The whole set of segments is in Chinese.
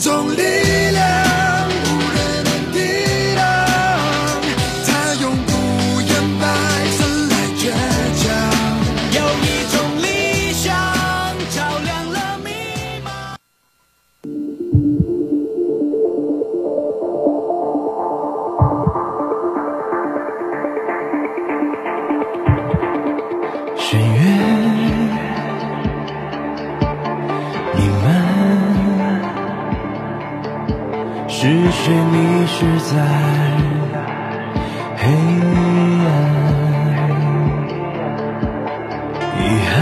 度。有是在黑暗，遗憾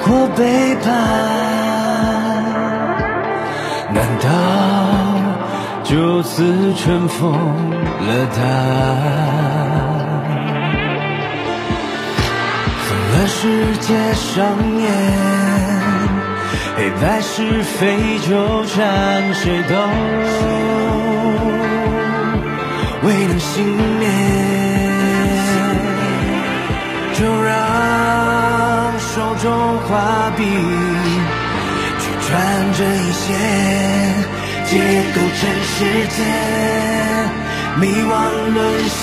或背叛，难道就此尘封了答案？疯了世界上演。黑白是非纠缠，谁都未能幸免。就让手中画笔去转这一线，解构真世间迷惘沦陷。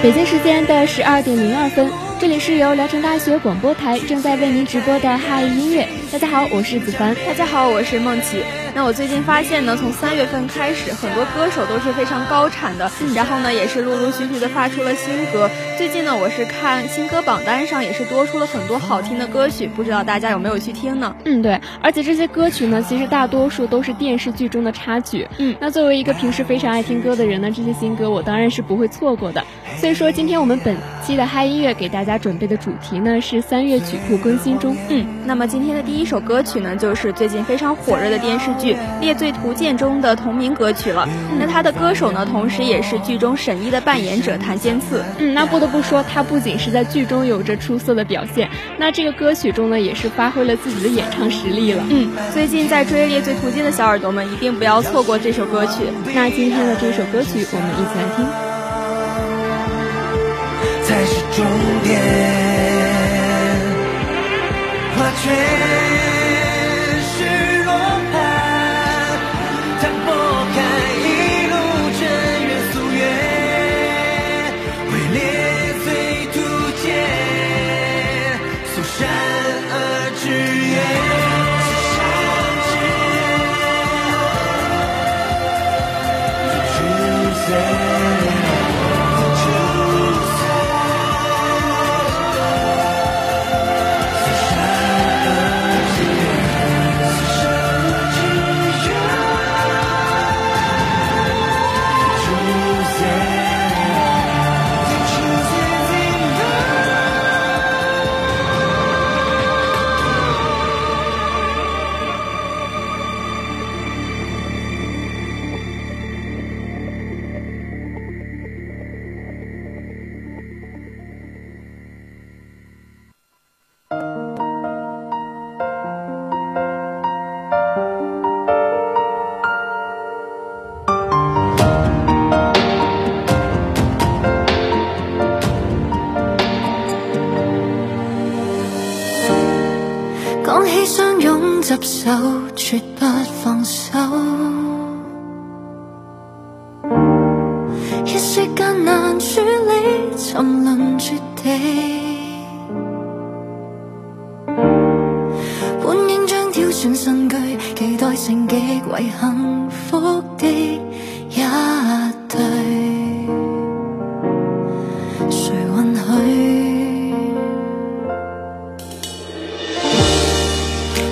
北京时间的十二点零二分。这里是由聊城大学广播台正在为您直播的嗨音乐。大家好，我是子凡。大家好，我是梦琪。那我最近发现呢，从三月份开始，很多歌手都是非常高产的，然后呢，也是陆陆续续的发出了新歌。最近呢，我是看新歌榜单上也是多出了很多好听的歌曲，不知道大家有没有去听呢？嗯，对，而且这些歌曲呢，其实大多数都是电视剧中的插曲。嗯，那作为一个平时非常爱听歌的人呢，这些新歌我当然是不会错过的。所以说，今天我们本期的嗨音乐给大家准备的主题呢是三月曲库更新中。嗯，那么今天的第一首歌曲呢，就是最近非常火热的电视剧《猎罪图鉴》中的同名歌曲了。那他的歌手呢，同时也是剧中沈一的扮演者谭仙次。嗯，那不得不说，他不仅是在剧中有着出色的表现，那这个歌曲中呢，也是发挥了自己的演唱实力了。嗯，最近在追《猎罪图鉴》的小耳朵们，一定不要错过这首歌曲。那今天的这首歌曲，我们一起来听。才是终点，画圈。极为幸福的一对。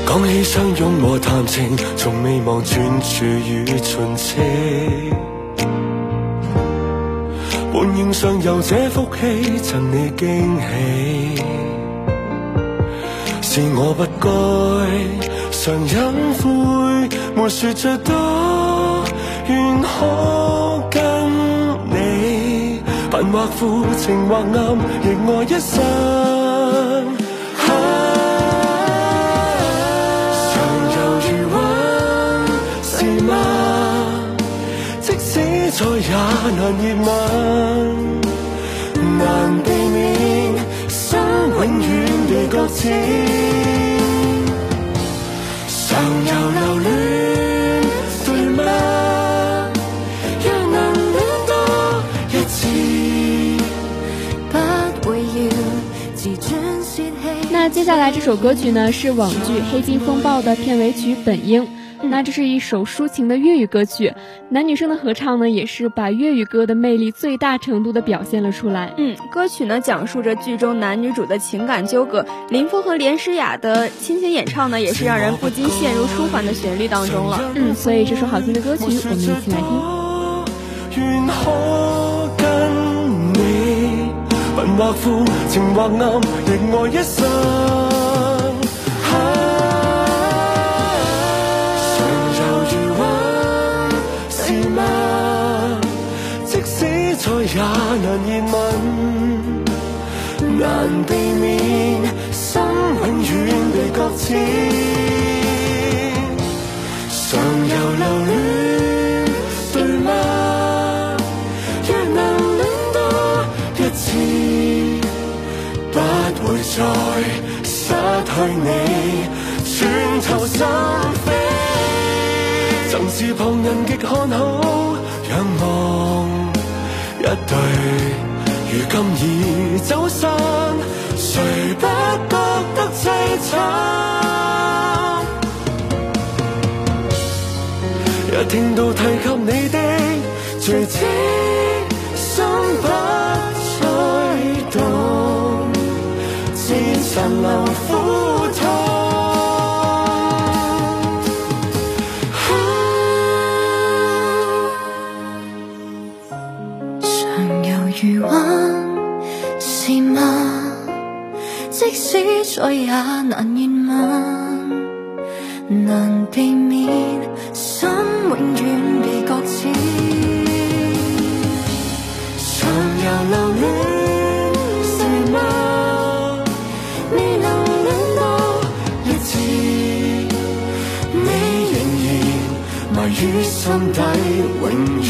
讲起相拥和谈情，从未望转处与尽情。本应上有这福气赠你惊喜，是我不该常隐晦，没说再多，愿可跟你贫或富，情或暗，亦爱一生。常犹如温，是吗？即使再也难热吻，难避免心永远地搁浅。接下来这首歌曲呢，是网剧《黑金风暴》的片尾曲《本应》。那这是一首抒情的粤语歌曲，男女生的合唱呢，也是把粤语歌的魅力最大程度的表现了出来。嗯，歌曲呢讲述着剧中男女主的情感纠葛，林峰和连诗雅的倾情演唱呢，也是让人不禁陷入舒缓的旋律当中了。嗯，所以这首好听的歌曲，我们一起来听。或富，情或暗，亦爱一生。常犹如温，是吗？即使再也难热吻，难避免心永遠被擱淺。常有留戀，再失去你，全投心扉。曾是旁人極看好，仰望一對，如今已走散，誰不覺得凄慘？一聽到提及你的隨即心不再，怎能抚他？常游如幻，是吗？即使再也难热吻，难避免，心永远被搁浅。心底，永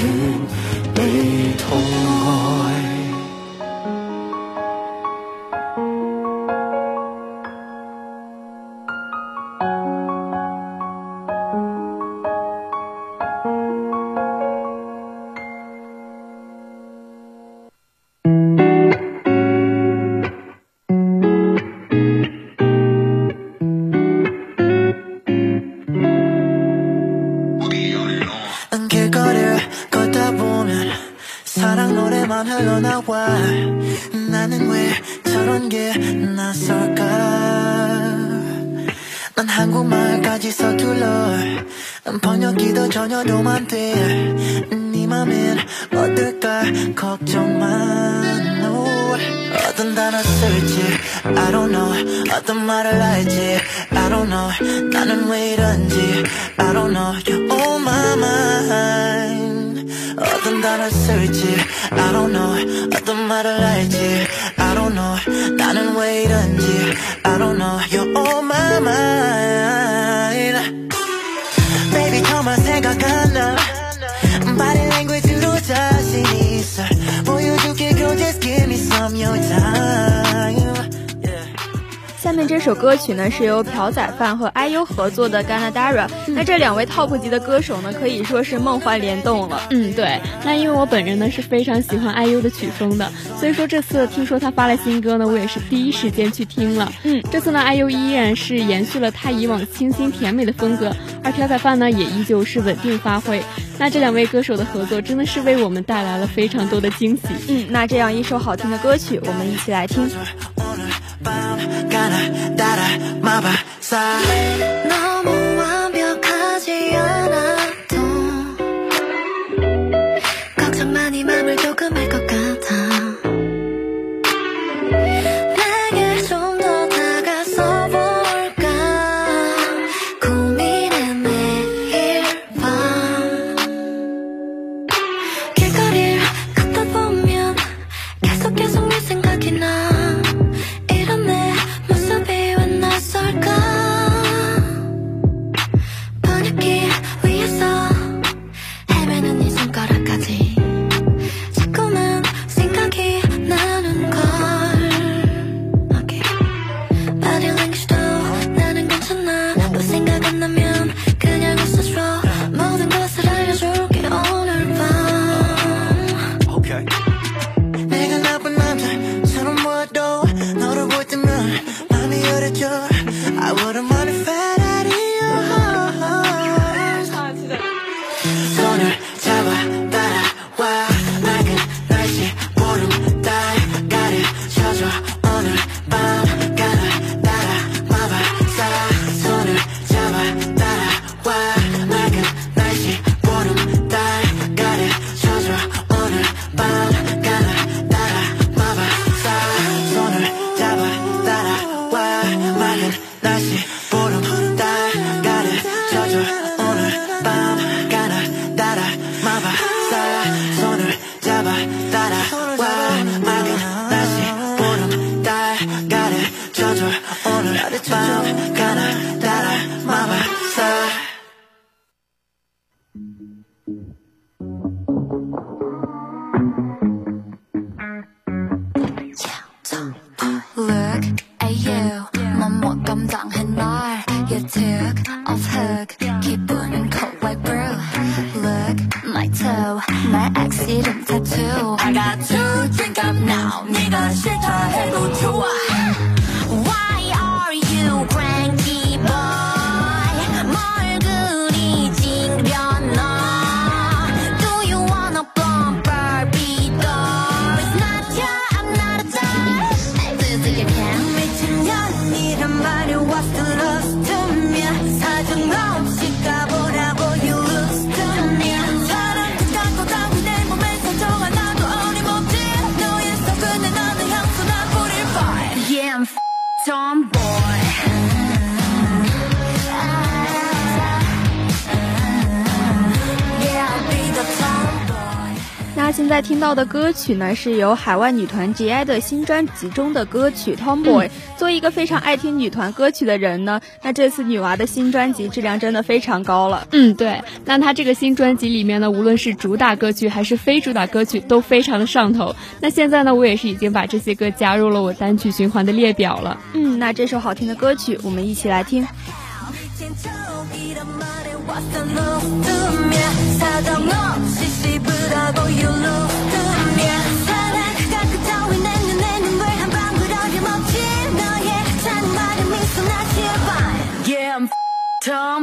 랑 노래만 흘러나와. 나는 왜 저런 게 낯설까? 난 한국말까지 서툴러. 번역기도 전혀 도움 안돼네 맘엔 어떨까 걱정만. oh. 어떤 단어 쓸지 I don't know. 어떤 말을 할지 I don't know. 나는 왜 이런지 I don't know. You're on my mind 어떤 단어 쓸지 I don't know 어떤 말을 할지 I don't know 나는 왜 이런지 I don't know You're on my mind Baby 정말 생각 안나 Body language 로 자신 있어 보여줄게 girl just give me some your time. 下面这首歌曲呢是由朴宰范和 IU 合作的《Ganadara》，那这两位 TOP 级的歌手呢可以说是梦幻联动了。嗯，对。那因为我本人呢是非常喜欢 IU 的曲风的，所以说这次听说他发了新歌呢，我也是第一时间去听了。嗯，这次呢 IU 依然是延续了他以往清新甜美的风格，而朴宰范呢也依旧是稳定发挥。那这两位歌手的合作真的是为我们带来了非常多的惊喜。嗯，那这样一首好听的歌曲，我们一起来听。 오늘 밤 가나 따라 마법사 现在听到的歌曲呢，是由海外女团 G.I 的新专辑中的歌曲《Tomboy》。作为一个非常爱听女团歌曲的人呢，那这次女娃的新专辑质量真的非常高了。嗯，对。那她这个新专辑里面呢，无论是主打歌曲还是非主打歌曲，都非常的上头。那现在呢，我也是已经把这些歌加入了我单曲循环的列表了。嗯，那这首好听的歌曲，我们一起来听。Tom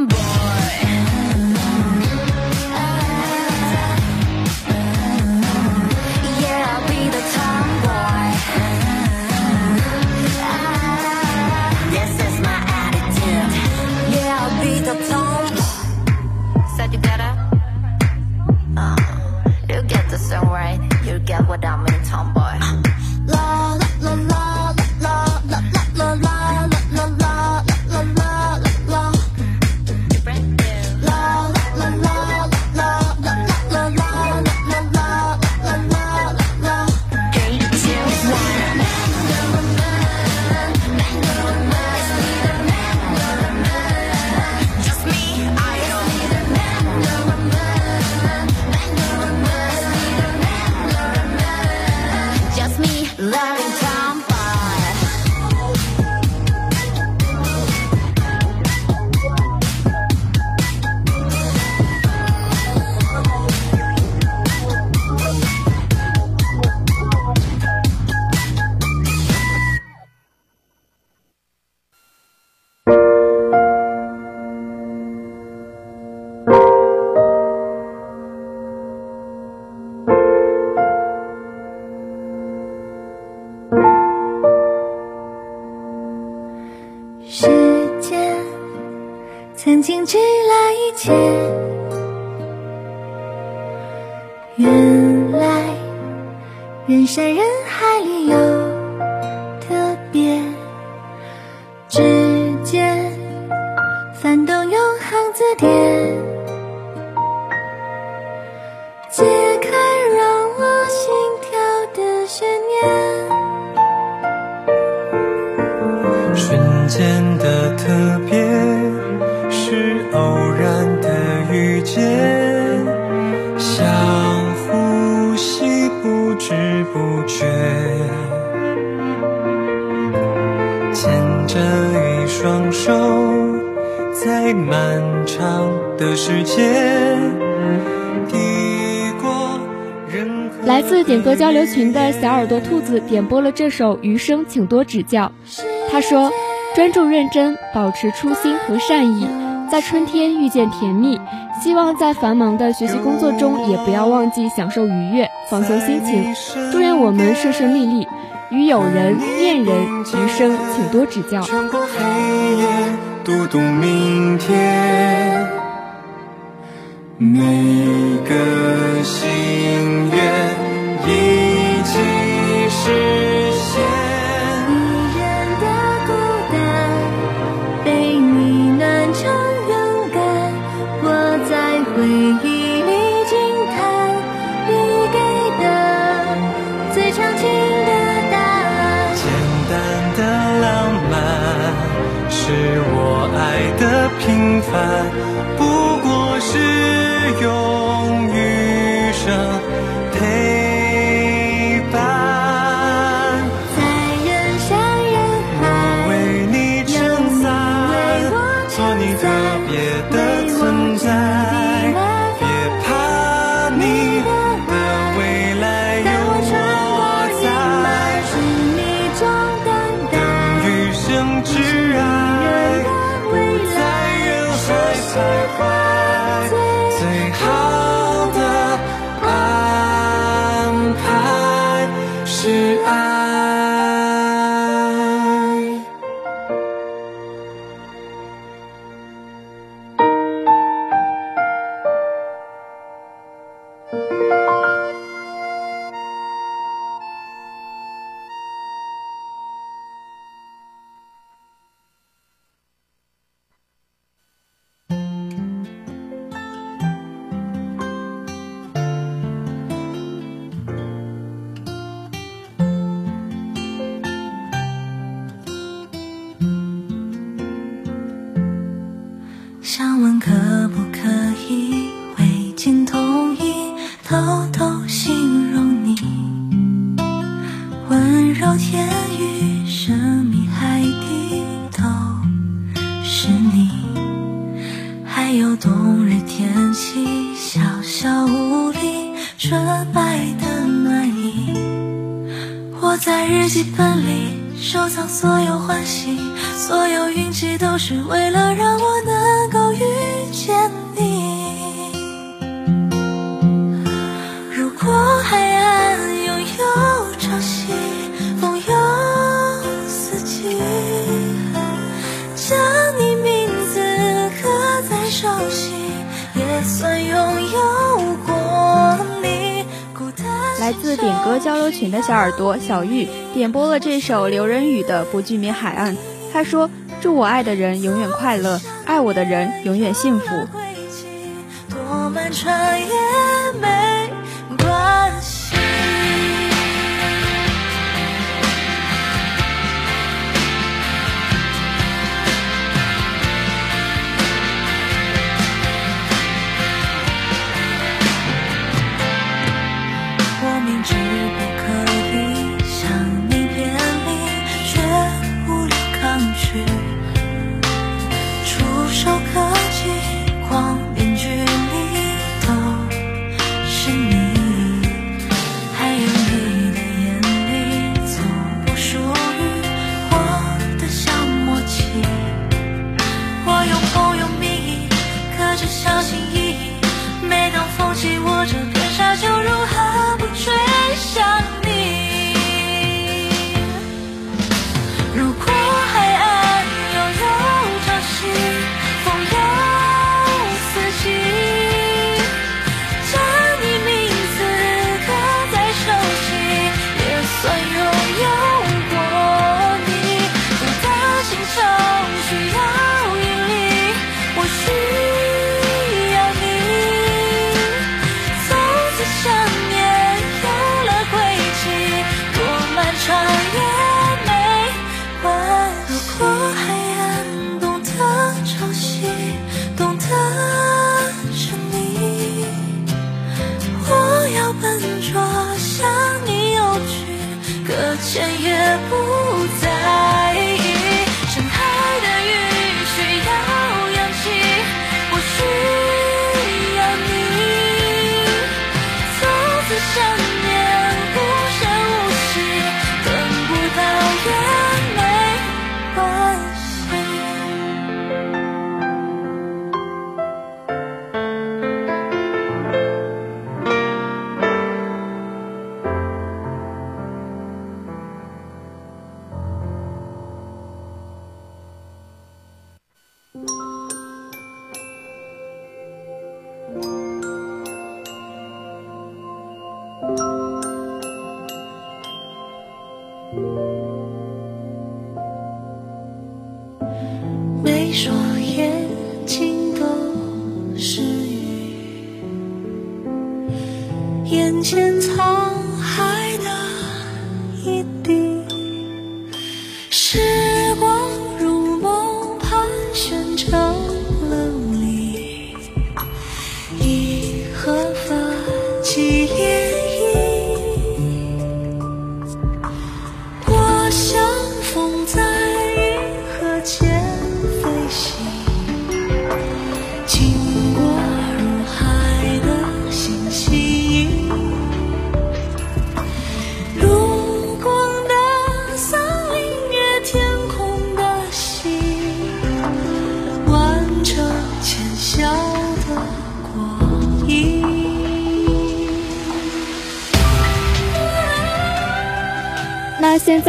翻动永恒字典，交流群的小耳朵兔子点播了这首《余生，请多指教》。他说：“专注认真，保持初心和善意，在春天遇见甜蜜，希望在繁忙的学习工作中，也不要忘记享受愉悦，放松心情。祝愿我们顺顺利利，与友人、恋人，余生请多指教。穿过黑夜，读懂明天，每个心愿偷偷形容你？温柔甜语，神秘海底都是你，还有冬日天气，小小屋里纯白的暖意。我在日记本里收藏所有欢喜，所有运气，都是为了让我和交流群的小耳朵小玉点播了这首刘仁宇的《不惧名海岸》。他说：“祝我爱的人永远快乐，爱我的人永远幸福。多漫长也没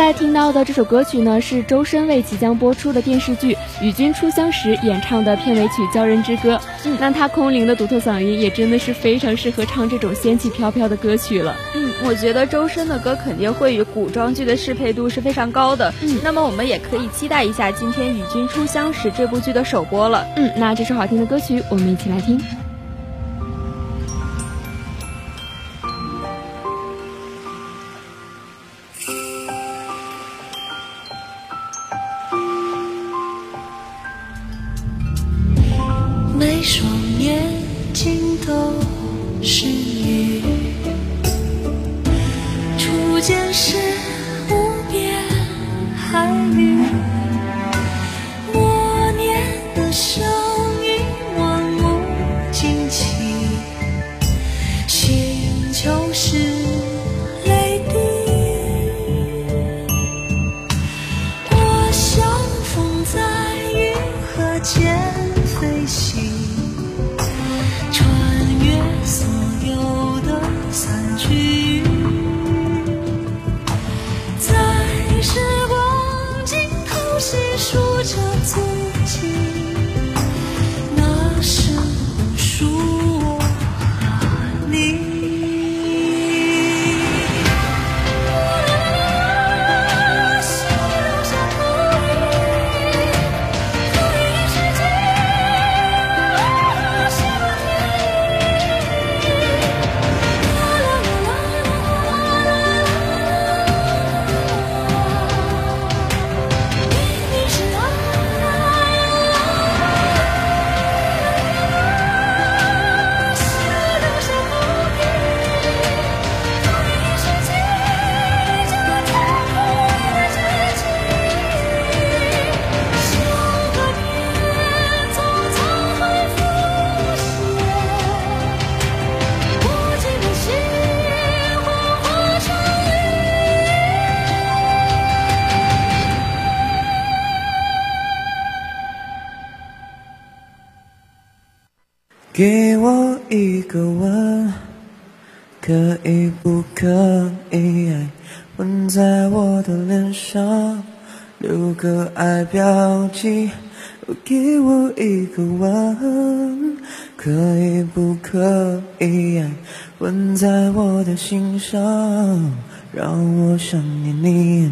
在听到的这首歌曲呢，是周深为即将播出的电视剧《与君初相识》演唱的片尾曲《鲛人之歌》。嗯，那他空灵的独特嗓音也真的是非常适合唱这种仙气飘飘的歌曲了。嗯，我觉得周深的歌肯定会与古装剧的适配度是非常高的。嗯，那么我们也可以期待一下今天《与君初相识》这部剧的首播了。嗯，那这首好听的歌曲，我们一起来听。给我一个吻，可以不可以？吻在我的脸上，留个爱标记。给我一个吻，可以不可以？吻在我的心上，让我想念你。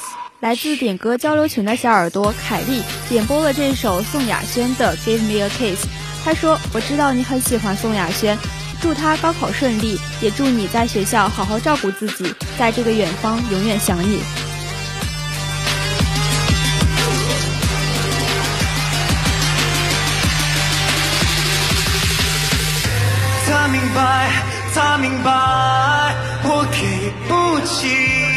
来自点歌交流群的小耳朵凯莉点播了这首宋亚轩的《Give Me a Kiss》。他说：“我知道你很喜欢宋亚轩，祝他高考顺利，也祝你在学校好好照顾自己，在这个远方永远想你。”他明白，他明白，我给不起。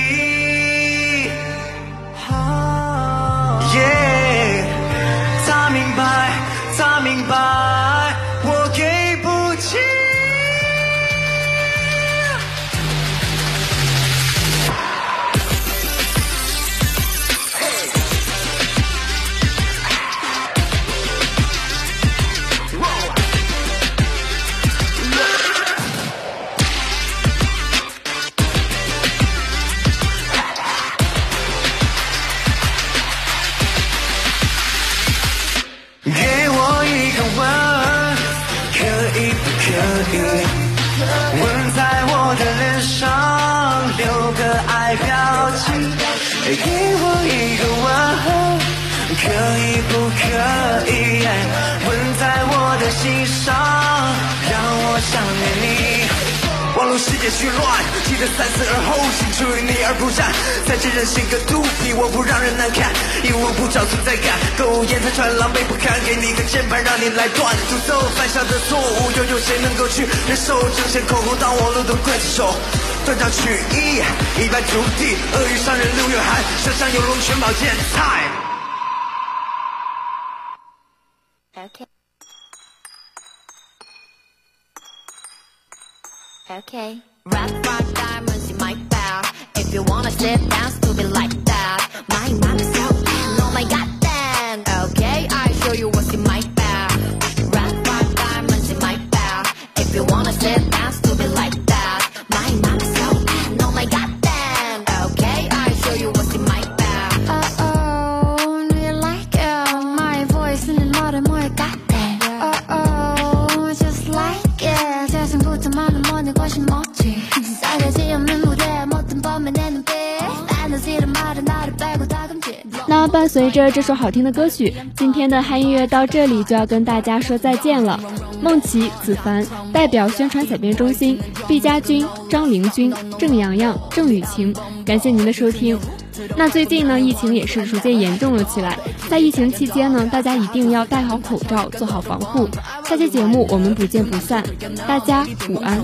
记得三思而后行，出于你而不战。再见任性个肚皮，我不让人难看，一无不找存在感。苟延残喘，狼狈不堪，给你个键盘让你来断。诅咒犯下的错误，又有谁能够去忍受？争先恐后，当网络的刽子手，断章取义，一败涂地。恶语伤人六月寒，身上有龙泉宝剑菜。Okay. Okay. Rock, rock, diamonds in my bag. If you wanna sit down, stupid like that. My mind is so 那伴随着这首好听的歌曲，今天的嗨音乐到这里就要跟大家说再见了。梦琪、子凡代表宣传采编中心，毕家军、张凌军、郑洋洋、郑雨晴，感谢您的收听。那最近呢，疫情也是逐渐严重了起来，在疫情期间呢，大家一定要戴好口罩，做好防护。下期节目我们不见不散，大家午安。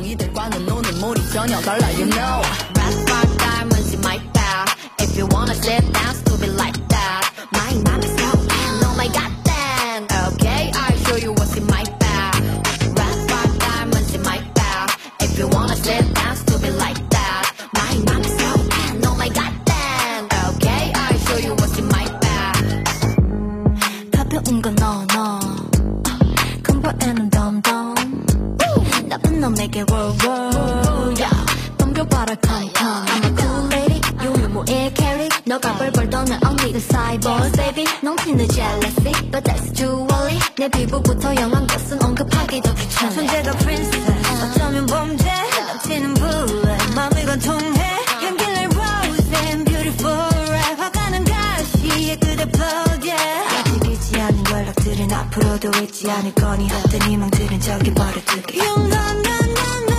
놈에게 world, world. Yeah. 덤벼봐라, come, come. I'm a cool lady. 유명무의 캐리. 너가 벌벌 떠는 언니가 사이버 baby. 넘치는 jealousy. But that's too early. 내 피부부터 영한 것은 언급하기도 귀찮아. 존재가 princess 어쩌면 범죄 넘치는 bullet 마음이 관통해 앞으로도 잊지 않을 거니? 헛된 희망들은 저기 버려두게. You know, no, no, no,